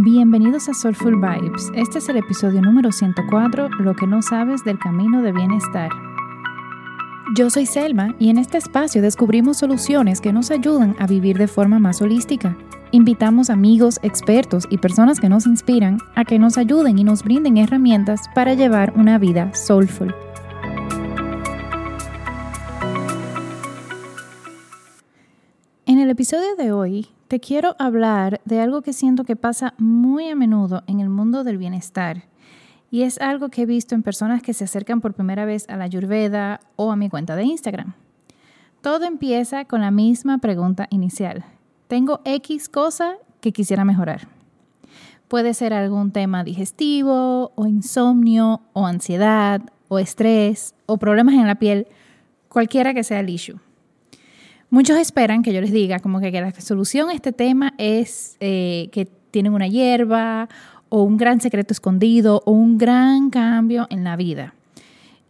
Bienvenidos a Soulful Vibes. Este es el episodio número 104, Lo que no sabes del camino de bienestar. Yo soy Selma y en este espacio descubrimos soluciones que nos ayudan a vivir de forma más holística. Invitamos amigos, expertos y personas que nos inspiran a que nos ayuden y nos brinden herramientas para llevar una vida soulful. En el episodio de hoy te quiero hablar de algo que siento que pasa muy a menudo en el mundo del bienestar. Y es algo que he visto en personas que se acercan por primera vez a la Ayurveda o a mi cuenta de Instagram. Todo empieza con la misma pregunta inicial. Tengo X cosa que quisiera mejorar. Puede ser algún tema digestivo o insomnio o ansiedad o estrés o problemas en la piel, cualquiera que sea el issue. Muchos esperan que yo les diga como que, la solución a este tema es eh, que tienen una hierba o un gran secreto escondido o un gran cambio en la vida.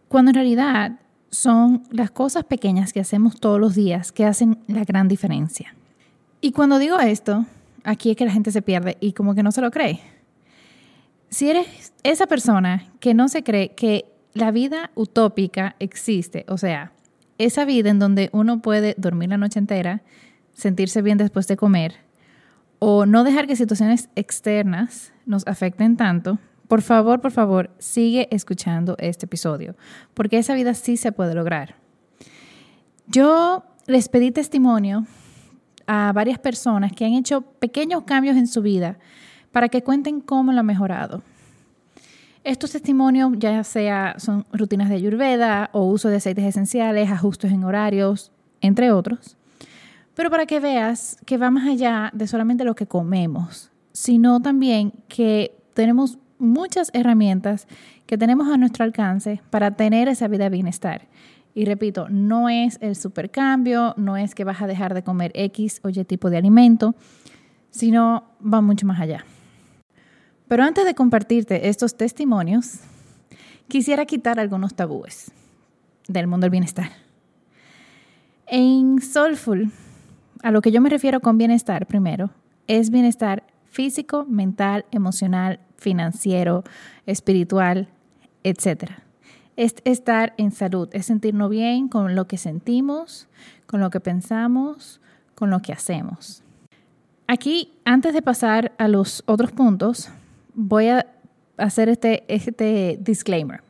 Cuando en realidad son las cosas pequeñas que hacemos todos los días que hacen la gran diferencia. Y cuando digo esto, aquí es que la gente se pierde y como que no se lo cree. Si eres esa persona que no se cree que la vida utópica existe, o sea, esa vida en donde uno puede dormir la noche entera, sentirse bien después de comer, o no dejar que situaciones externas nos afecten tanto, por favor, por favor, sigue escuchando este episodio, porque esa vida sí se puede lograr. Yo les pedí testimonio a varias personas que han hecho pequeños cambios en su vida para que cuenten cómo lo han mejorado. Estos testimonios ya sea son rutinas de ayurveda o uso de aceites esenciales, ajustes en horarios, entre otros. Pero para que veas que va más allá de solamente lo que comemos, sino también que tenemos muchas herramientas que tenemos a nuestro alcance para tener esa vida de bienestar. Y repito, no es el supercambio, no es que vas a dejar de comer X o Y tipo de alimento, sino va mucho más allá. Pero antes de compartirte estos testimonios, quisiera quitar algunos tabúes del mundo del bienestar. En Soulful, a lo que yo me refiero con bienestar primero, es bienestar físico, mental, emocional, financiero, espiritual, etc. Es estar en salud, es sentirnos bien con lo que sentimos, con lo que pensamos, con lo que hacemos. Aquí, antes de pasar a los otros puntos, voy a hacer este, este disclaimer.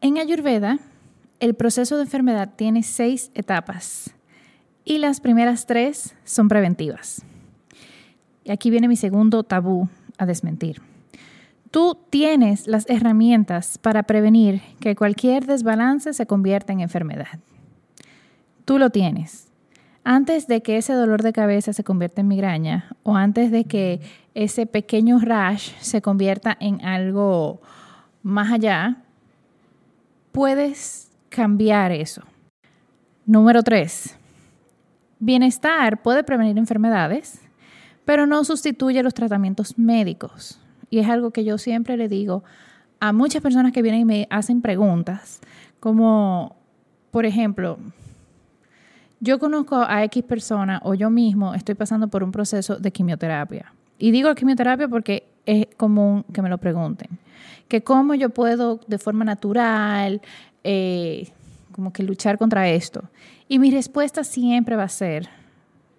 En Ayurveda, el proceso de enfermedad tiene seis etapas y las primeras tres son preventivas. Y aquí viene mi segundo tabú a desmentir. Tú tienes las herramientas para prevenir que cualquier desbalance se convierta en enfermedad. Tú lo tienes antes de que ese dolor de cabeza se convierta en migraña o antes de que ese pequeño rash se convierta en algo más allá, puedes cambiar eso. Número tres, bienestar puede prevenir enfermedades, pero no sustituye los tratamientos médicos. Y es algo que yo siempre le digo a muchas personas que vienen y me hacen preguntas, como, por ejemplo, yo conozco a X persona o yo mismo estoy pasando por un proceso de quimioterapia. Y digo quimioterapia porque es común que me lo pregunten. Que cómo yo puedo de forma natural, eh, como que luchar contra esto. Y mi respuesta siempre va a ser,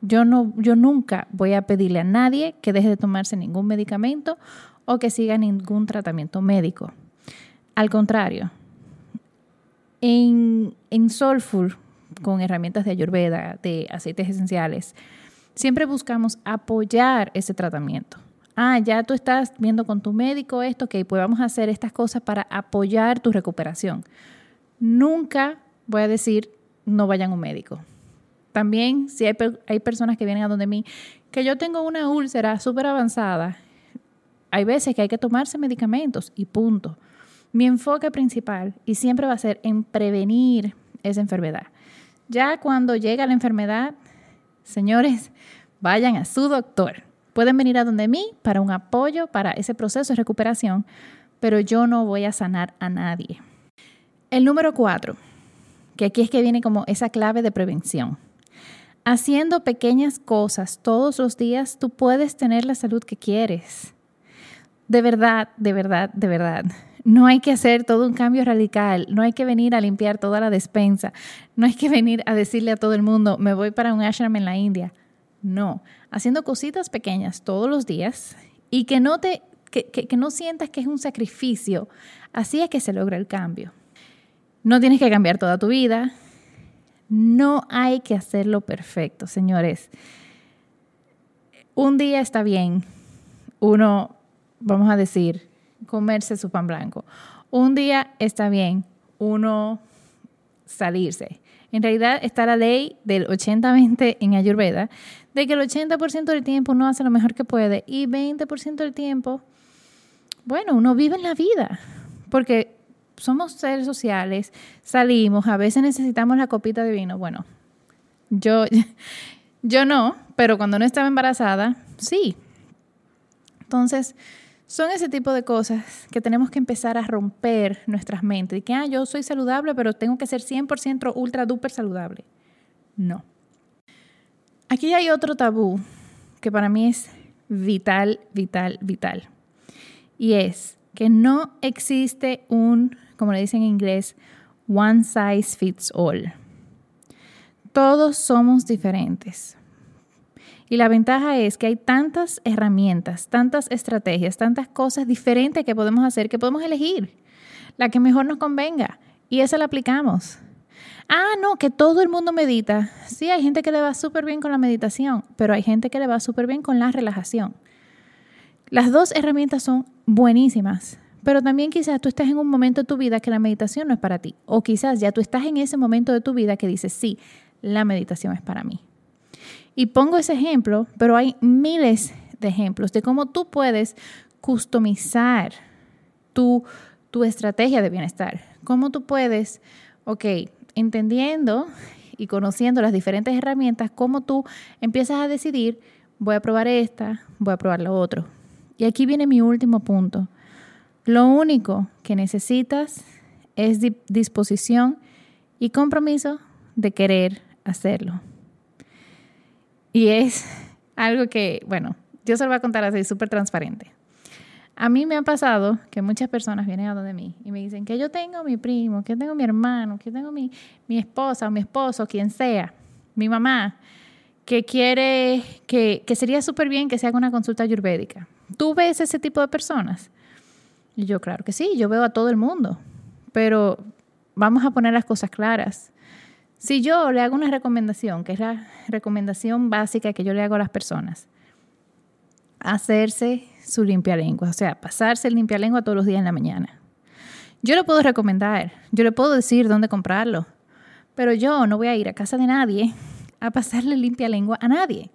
yo, no, yo nunca voy a pedirle a nadie que deje de tomarse ningún medicamento o que siga ningún tratamiento médico. Al contrario, en, en con herramientas de ayurveda, de aceites esenciales, siempre buscamos apoyar ese tratamiento. Ah, ya tú estás viendo con tu médico esto, que pues vamos a hacer estas cosas para apoyar tu recuperación. Nunca voy a decir no vayan a un médico. También si hay, hay personas que vienen a donde mí, que yo tengo una úlcera súper avanzada, hay veces que hay que tomarse medicamentos y punto. Mi enfoque principal y siempre va a ser en prevenir esa enfermedad. Ya cuando llega la enfermedad, señores, vayan a su doctor. Pueden venir a donde mí para un apoyo para ese proceso de recuperación, pero yo no voy a sanar a nadie. El número cuatro, que aquí es que viene como esa clave de prevención. Haciendo pequeñas cosas todos los días, tú puedes tener la salud que quieres. De verdad, de verdad, de verdad. No hay que hacer todo un cambio radical, no hay que venir a limpiar toda la despensa, no hay que venir a decirle a todo el mundo, me voy para un ashram en la India. No, haciendo cositas pequeñas todos los días y que no te que, que, no sientas que es un sacrificio, así es que se logra el cambio. No tienes que cambiar toda tu vida, no hay que hacerlo perfecto, señores. Un día está bien, uno, vamos a decir, comerse su pan blanco. Un día está bien, uno salirse. En realidad está la ley del 80-20 en Ayurveda, de que el 80% del tiempo uno hace lo mejor que puede y 20% del tiempo, bueno, uno vive en la vida, porque somos seres sociales, salimos, a veces necesitamos la copita de vino. Bueno, yo, yo no, pero cuando no estaba embarazada, sí. Entonces, son ese tipo de cosas que tenemos que empezar a romper nuestras mentes. Y que, ah, yo soy saludable, pero tengo que ser 100% ultra duper saludable. No. Aquí hay otro tabú que para mí es vital, vital, vital. Y es que no existe un como le dicen en inglés, one size fits all. Todos somos diferentes. Y la ventaja es que hay tantas herramientas, tantas estrategias, tantas cosas diferentes que podemos hacer que podemos elegir la que mejor nos convenga. Y esa la aplicamos. Ah, no, que todo el mundo medita. Sí, hay gente que le va súper bien con la meditación, pero hay gente que le va súper bien con la relajación. Las dos herramientas son buenísimas, pero también quizás tú estás en un momento de tu vida que la meditación no es para ti. O quizás ya tú estás en ese momento de tu vida que dices, sí, la meditación es para mí. Y pongo ese ejemplo, pero hay miles de ejemplos de cómo tú puedes customizar tu, tu estrategia de bienestar. Cómo tú puedes, ok, entendiendo y conociendo las diferentes herramientas, cómo tú empiezas a decidir, voy a probar esta, voy a probar lo otro. Y aquí viene mi último punto lo único que necesitas es disposición y compromiso de querer hacerlo. Y es algo que, bueno, yo se lo voy a contar así, súper transparente. A mí me ha pasado que muchas personas vienen a donde mí y me dicen que yo tengo mi primo, que tengo mi hermano, que tengo mi, mi esposa o mi esposo, quien sea, mi mamá, que quiere, que, que sería súper bien que se haga una consulta ayurvédica. ¿Tú ves ese tipo de personas? Y yo, claro que sí, yo veo a todo el mundo, pero vamos a poner las cosas claras. Si yo le hago una recomendación, que es la recomendación básica que yo le hago a las personas, hacerse su limpia lengua, o sea, pasarse el limpia lengua todos los días en la mañana. Yo le puedo recomendar, yo le puedo decir dónde comprarlo, pero yo no voy a ir a casa de nadie a pasarle limpia lengua a nadie.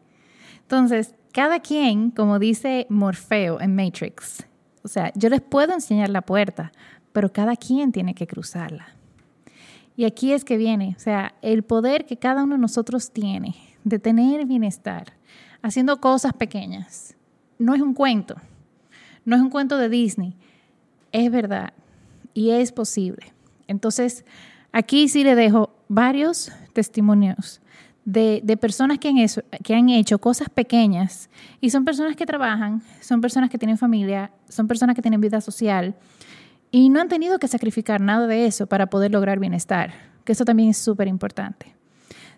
Entonces, cada quien, como dice Morfeo en Matrix, o sea, yo les puedo enseñar la puerta, pero cada quien tiene que cruzarla. Y aquí es que viene, o sea, el poder que cada uno de nosotros tiene de tener bienestar, haciendo cosas pequeñas. No es un cuento, no es un cuento de Disney, es verdad y es posible. Entonces, aquí sí le dejo varios testimonios de, personas que han, hecho, que han hecho cosas pequeñas y son personas que trabajan, son personas que tienen familia, son personas que tienen vida social y no han tenido que sacrificar nada de eso para poder lograr bienestar, que eso también es súper importante.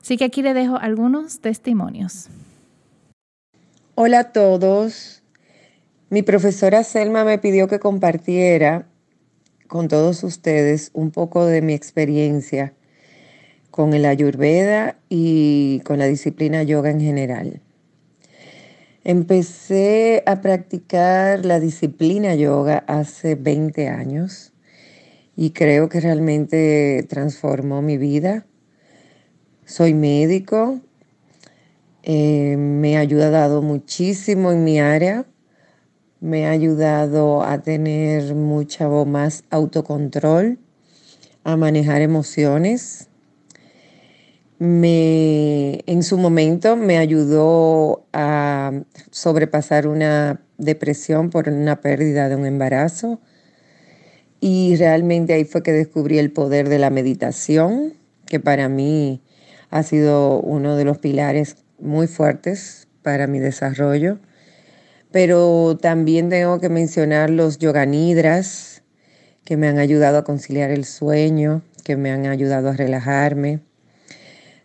Así que aquí le dejo algunos testimonios. Hola a todos. Mi profesora Selma me pidió que compartiera con todos ustedes un poco de mi experiencia con el ayurveda y con la disciplina yoga en general. Empecé a practicar la disciplina yoga hace 20 años y creo que realmente transformó mi vida. Soy médico, eh, me ha ayudado muchísimo en mi área, me ha ayudado a tener mucho más autocontrol, a manejar emociones, me, en su momento me ayudó a sobrepasar una depresión por una pérdida de un embarazo y realmente ahí fue que descubrí el poder de la meditación, que para mí ha sido uno de los pilares muy fuertes para mi desarrollo. Pero también tengo que mencionar los yoganidras que me han ayudado a conciliar el sueño, que me han ayudado a relajarme.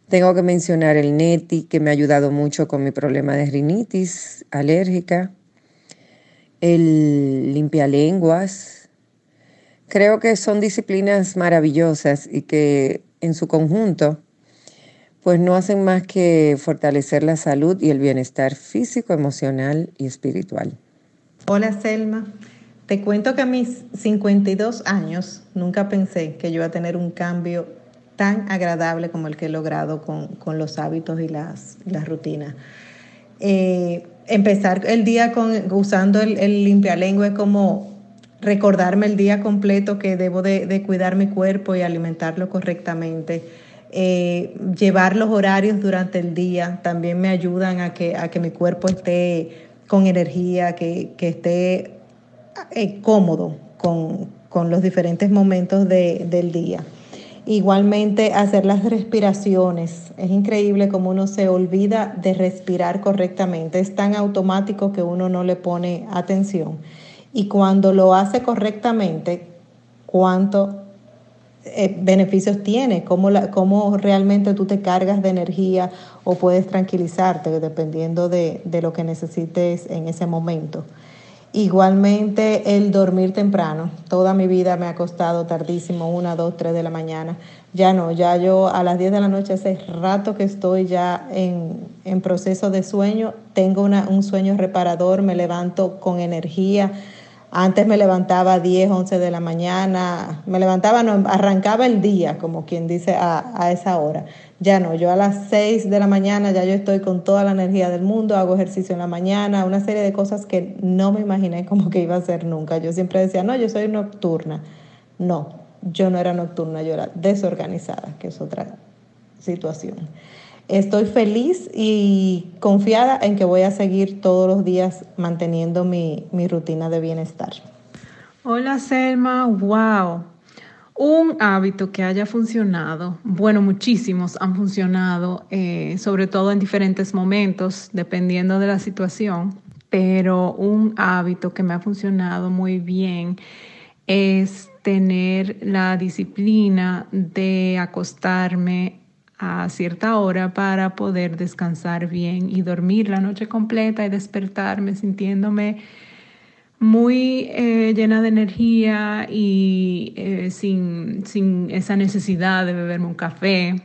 Tengo que mencionar el neti, que me ha ayudado mucho con mi problema de rinitis alérgica. El limpialenguas. Creo que son disciplinas maravillosas y que en su conjunto pues no hacen más que fortalecer la salud y el bienestar físico, emocional y espiritual. Hola Selma, te cuento que a mis 52 años nunca pensé que yo iba a tener un cambio tan agradable como el que he logrado con, los hábitos y las, las rutinas. Eh, empezar el día con, usando el, el limpialengua es como recordarme el día completo que debo de, de cuidar mi cuerpo y alimentarlo correctamente eh, llevar los horarios durante el día también me ayudan a que, a que mi cuerpo esté con energía, que, esté eh, cómodo con, los diferentes momentos del día. Igualmente hacer las respiraciones. Es increíble como uno se olvida de respirar correctamente. Es tan automático que uno no le pone atención. Y cuando lo hace correctamente, cuánto eh, beneficios tiene, cómo, cómo realmente tú te cargas de energía o puedes tranquilizarte dependiendo de, de lo que necesites en ese momento. Igualmente el dormir temprano. Toda mi vida me ha costado tardísimo, una, dos, tres de la mañana. Ya no, ya yo a las 10 de la noche hace rato que estoy ya en, en proceso de sueño. Tengo una, un sueño reparador, me levanto con energía antes me levantaba a 10, 11 de la mañana, me levantaba, no, arrancaba el día, como quien dice, a, esa hora. Ya no, yo a las 6 de la mañana ya yo estoy con toda la energía del mundo, hago ejercicio en la mañana, una serie de cosas que no me imaginé como que iba a hacer nunca. Yo siempre decía, no, yo soy nocturna. No, yo no era nocturna, yo era desorganizada, que es otra situación. Estoy feliz y confiada en que voy a seguir todos los días manteniendo mi, rutina de bienestar. Hola Selma, wow. Un hábito que haya funcionado, bueno, muchísimos han funcionado, eh, sobre todo en diferentes momentos, dependiendo de la situación, pero un hábito que me ha funcionado muy bien es tener la disciplina de acostarme a cierta hora para poder descansar bien y dormir la noche completa y despertarme sintiéndome muy eh, llena de energía y eh, sin, sin esa necesidad de beberme un café.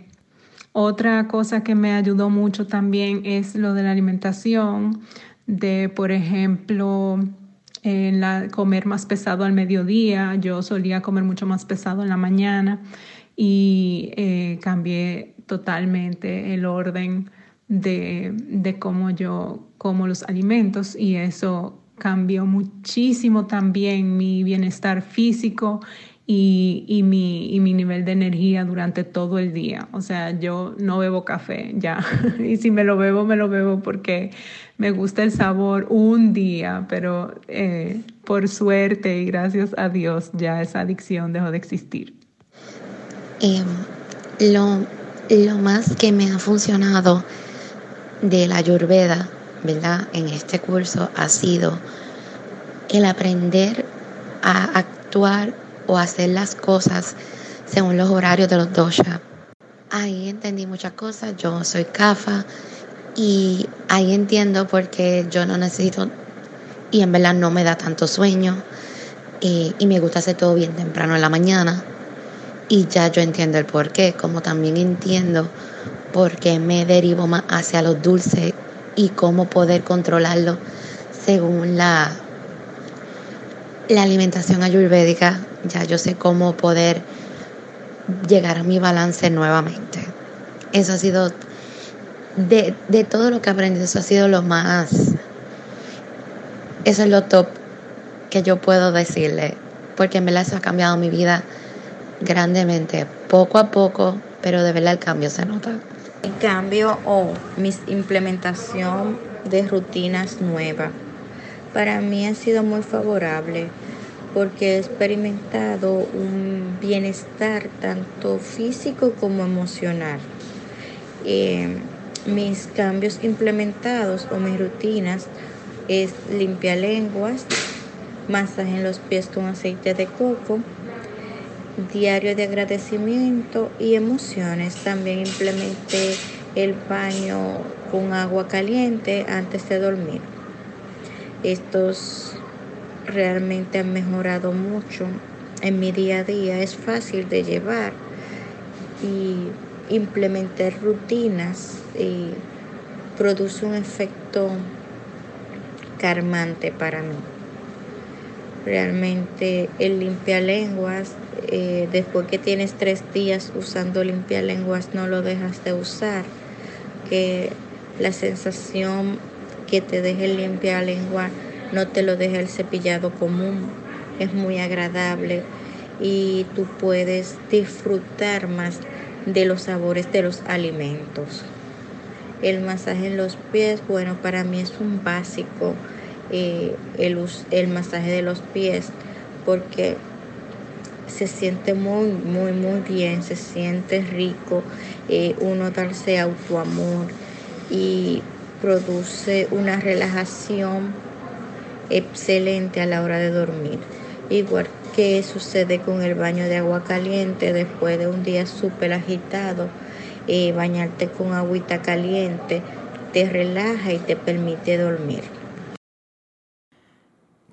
Otra cosa que me ayudó mucho también es lo de la alimentación, de por ejemplo en comer más pesado al mediodía. Yo solía comer mucho más pesado en la mañana y eh, cambié totalmente el orden de, de cómo yo como los alimentos y eso cambió muchísimo también mi bienestar físico y, y, mi, y, mi, nivel de energía durante todo el día. O sea, yo no bebo café ya. y si me lo bebo, me lo bebo porque me gusta el sabor un día, pero eh, por suerte y gracias a Dios ya esa adicción dejó de existir. Eh, lo, lo más que me ha funcionado de la Ayurveda, ¿verdad? En este curso ha sido el aprender a actuar o hacer las cosas según los horarios de los dosha. Ahí entendí muchas cosas. Yo soy CAFA y ahí entiendo por qué yo no necesito y en verdad no me da tanto sueño y, y me gusta hacer todo bien temprano en la mañana y ya yo entiendo el por qué, como también entiendo por qué me derivo más hacia los dulces y cómo poder controlarlo según la, la alimentación ayurvédica. Ya yo sé cómo poder llegar a mi balance nuevamente. Eso ha sido, de, de todo lo que aprendí, eso ha sido lo más, eso es lo top que yo puedo decirle, porque en verdad eso ha cambiado mi vida grandemente, poco a poco, pero de verdad el cambio se nota. El cambio o mi implementación de rutinas nuevas para mí ha sido muy favorable porque he experimentado un bienestar tanto físico como emocional. Eh, mis cambios implementados o mis rutinas es limpia lenguas, masaje en los pies con aceite de coco, diario de agradecimiento y emociones. También implementé el baño con agua caliente antes de dormir. Estos realmente han mejorado mucho en mi día a día. Es fácil de llevar y implementar rutinas y produce un efecto calmante para mí. Realmente el limpialenguas, eh, después que tienes tres días usando limpialenguas, no lo dejas de usar. Que la sensación que te deje el limpialengua no te lo deja el cepillado común. Es muy agradable y tú puedes disfrutar más de los sabores de los alimentos. El masaje en los pies, bueno, para mí es un básico el, el masaje de los pies porque se siente muy, muy, muy bien, se siente rico, eh, uno darse autoamor y produce una relajación excelente a la hora de dormir. Igual que sucede con el baño de agua caliente después de un día súper agitado, eh, bañarte con agüita caliente te relaja y te permite dormir.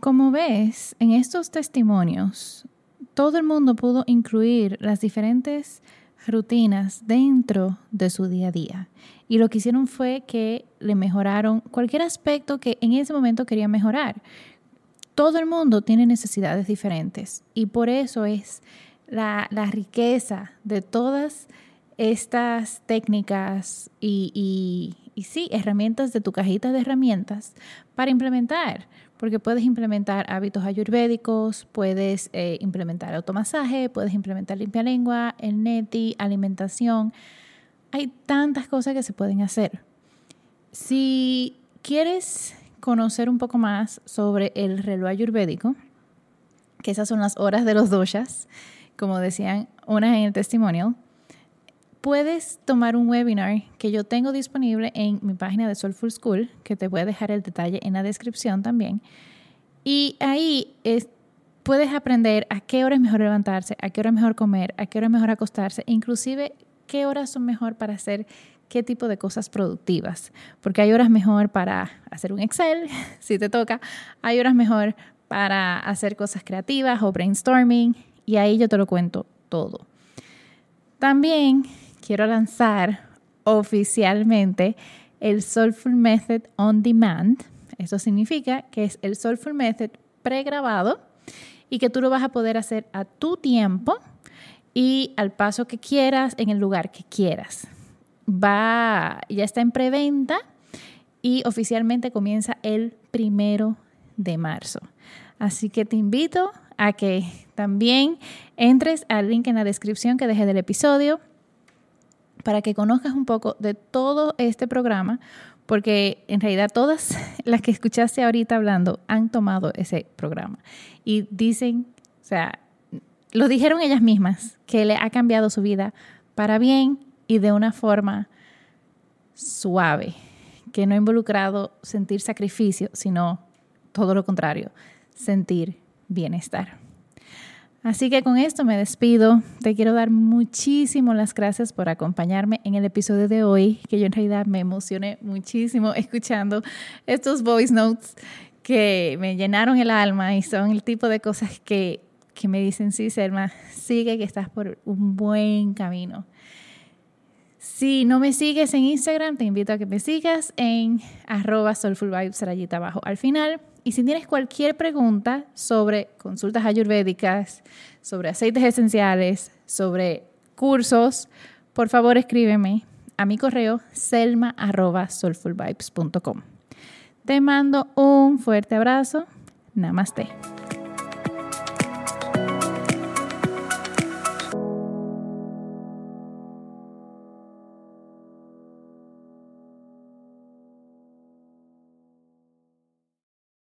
Como ves, en estos testimonios, todo el mundo pudo incluir las diferentes rutinas dentro de su día a día. Y lo que hicieron fue que le mejoraron cualquier aspecto que en ese momento quería mejorar. Todo el mundo tiene necesidades diferentes y por eso es la, riqueza de todas estas técnicas y, y sí, herramientas de tu cajita de herramientas para implementar porque puedes implementar hábitos ayurvédicos, puedes eh, implementar automasaje, puedes implementar limpia lengua, el neti, alimentación. Hay tantas cosas que se pueden hacer. Si quieres conocer un poco más sobre el reloj ayurvédico, que esas son las horas de los doshas, como decían unas en el testimonial, puedes tomar un webinar que yo tengo disponible en mi página de Soulful School, que te voy a dejar el detalle en la descripción también. Y ahí puedes aprender a qué hora es mejor levantarse, a qué hora es mejor comer, a qué hora es mejor acostarse, inclusive qué horas son mejor para hacer qué tipo de cosas productivas. Porque hay horas mejor para hacer un Excel, si te toca, hay horas mejor para hacer cosas creativas o brainstorming, y ahí yo te lo cuento todo. También quiero lanzar oficialmente el Soulful Method On Demand. Eso significa que es el Soulful Method pregrabado y que tú lo vas a poder hacer a tu tiempo y al paso que quieras, en el lugar que quieras. Va, ya está en preventa y oficialmente comienza el primero de marzo. Así que te invito a que también entres al link en la descripción que dejé del episodio para que conozcas un poco de todo este programa, porque en realidad todas las que escuchaste ahorita hablando han tomado ese programa y dicen, o sea, lo dijeron ellas mismas, que le ha cambiado su vida para bien y de una forma suave, que no ha involucrado sentir sacrificio, sino todo lo contrario, sentir bienestar. Así que con esto me despido. Te quiero dar muchísimas gracias por acompañarme en el episodio de hoy, que yo en realidad me emocioné muchísimo escuchando estos voice notes que me llenaron el alma y son el tipo de cosas que, que me dicen, sí, Selma, sigue que estás por un buen camino. Si no me sigues en Instagram, te invito a que me sigas en arroba soulfulvibes abajo al final. Y si tienes cualquier pregunta sobre consultas ayurvédicas, sobre aceites esenciales, sobre cursos, por favor escríbeme a mi correo selma.soulfulvibes.com. Te mando un fuerte abrazo. Namaste.